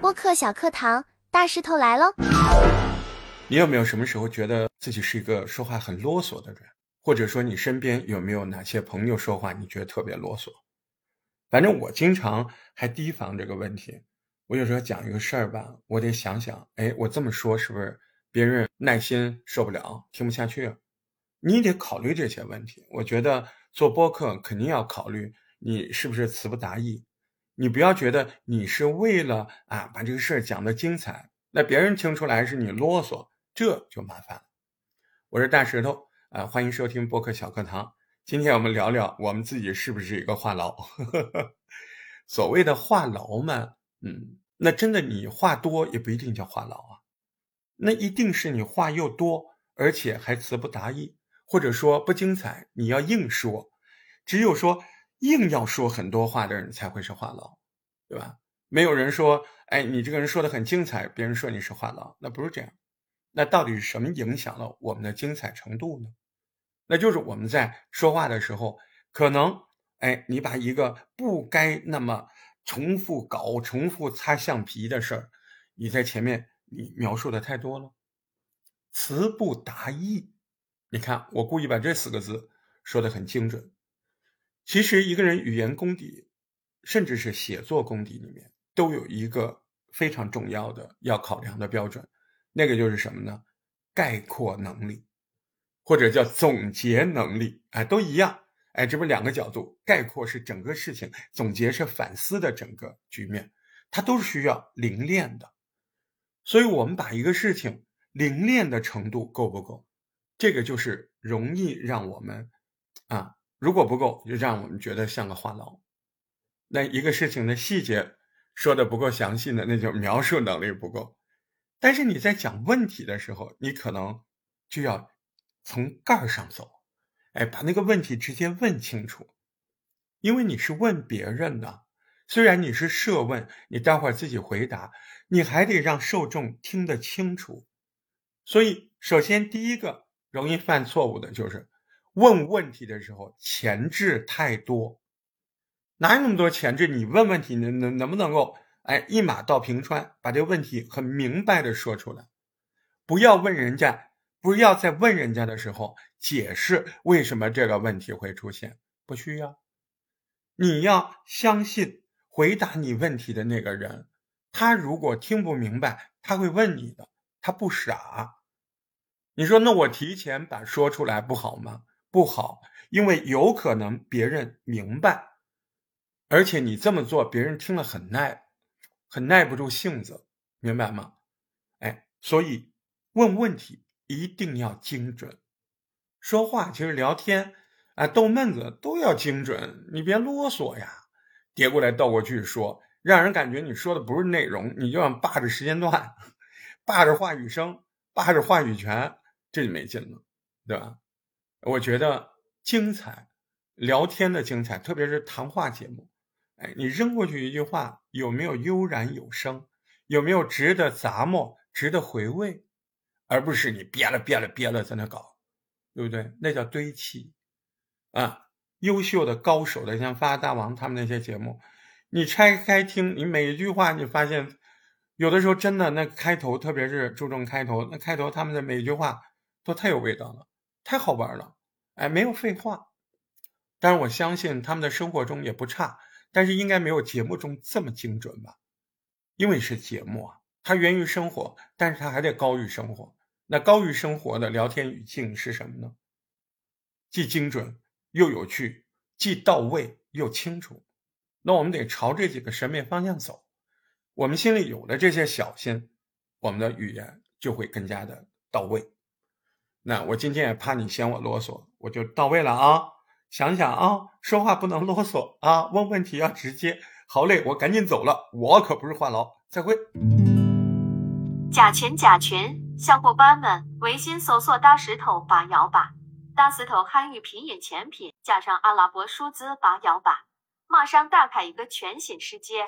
播客小课堂，大石头来喽！你有没有什么时候觉得自己是一个说话很啰嗦的人？或者说你身边有没有哪些朋友说话你觉得特别啰嗦？反正我经常还提防这个问题。我有时候讲一个事儿吧，我得想想，哎，我这么说是不是别人耐心受不了，听不下去？你得考虑这些问题。我觉得做播客肯定要考虑你是不是词不达意。你不要觉得你是为了啊把这个事儿讲得精彩，那别人听出来是你啰嗦，这就麻烦了。我是大石头啊，欢迎收听播客小课堂。今天我们聊聊我们自己是不是一个话痨？所谓的话痨嘛，嗯。那真的，你话多也不一定叫话痨啊，那一定是你话又多，而且还词不达意，或者说不精彩。你要硬说，只有说硬要说很多话的人才会是话痨，对吧？没有人说，哎，你这个人说的很精彩，别人说你是话痨，那不是这样。那到底是什么影响了我们的精彩程度呢？那就是我们在说话的时候，可能，哎，你把一个不该那么。重复搞、重复擦橡皮的事儿，你在前面你描述的太多了，词不达意。你看，我故意把这四个字说的很精准。其实，一个人语言功底，甚至是写作功底里面，都有一个非常重要的要考量的标准，那个就是什么呢？概括能力，或者叫总结能力，哎，都一样。哎，这不两个角度，概括是整个事情，总结是反思的整个局面，它都是需要凝练的。所以，我们把一个事情凝练的程度够不够，这个就是容易让我们啊，如果不够，就让我们觉得像个话痨。那一个事情的细节说的不够详细呢，那就描述能力不够。但是你在讲问题的时候，你可能就要从盖儿上走。哎，把那个问题直接问清楚，因为你是问别人的，虽然你是设问，你待会儿自己回答，你还得让受众听得清楚。所以，首先第一个容易犯错误的就是问问题的时候前置太多，哪有那么多前置？你问问题能能能不能够哎一马到平川，把这个问题很明白的说出来，不要问人家。不要在问人家的时候解释为什么这个问题会出现，不需要。你要相信回答你问题的那个人，他如果听不明白，他会问你的，他不傻。你说那我提前把说出来不好吗？不好，因为有可能别人明白，而且你这么做，别人听了很耐，很耐不住性子，明白吗？哎，所以问问题。一定要精准，说话其实聊天啊逗闷子都要精准，你别啰嗦呀，叠过来倒过去说，让人感觉你说的不是内容，你就想霸着时间段，霸着话语声，霸着话语权，这就没劲了，对吧？我觉得精彩聊天的精彩，特别是谈话节目，哎，你扔过去一句话，有没有悠然有声？有没有值得咂摸、值得回味？而不是你憋了憋了憋了在那搞，对不对？那叫堆砌啊！优秀的高手的，像发大王他们那些节目，你拆开听，你每一句话，你发现有的时候真的那开头，特别是注重开头，那开头他们的每一句话都太有味道了，太好玩了，哎，没有废话。但是我相信他们的生活中也不差，但是应该没有节目中这么精准吧？因为是节目啊，它源于生活，但是它还得高于生活。那高于生活的聊天语境是什么呢？既精准又有趣，既到位又清楚。那我们得朝这几个审美方向走。我们心里有了这些小心，我们的语言就会更加的到位。那我今天也怕你嫌我啰嗦，我就到位了啊！想想啊，说话不能啰嗦啊，问问题要直接。好嘞，我赶紧走了，我可不是话痨。再会。甲醛，甲醛。小伙伴们，微信搜索“大石头八幺八”，大石头汉语拼音全拼加上阿拉伯数字八幺八，马上打开一个全新世界。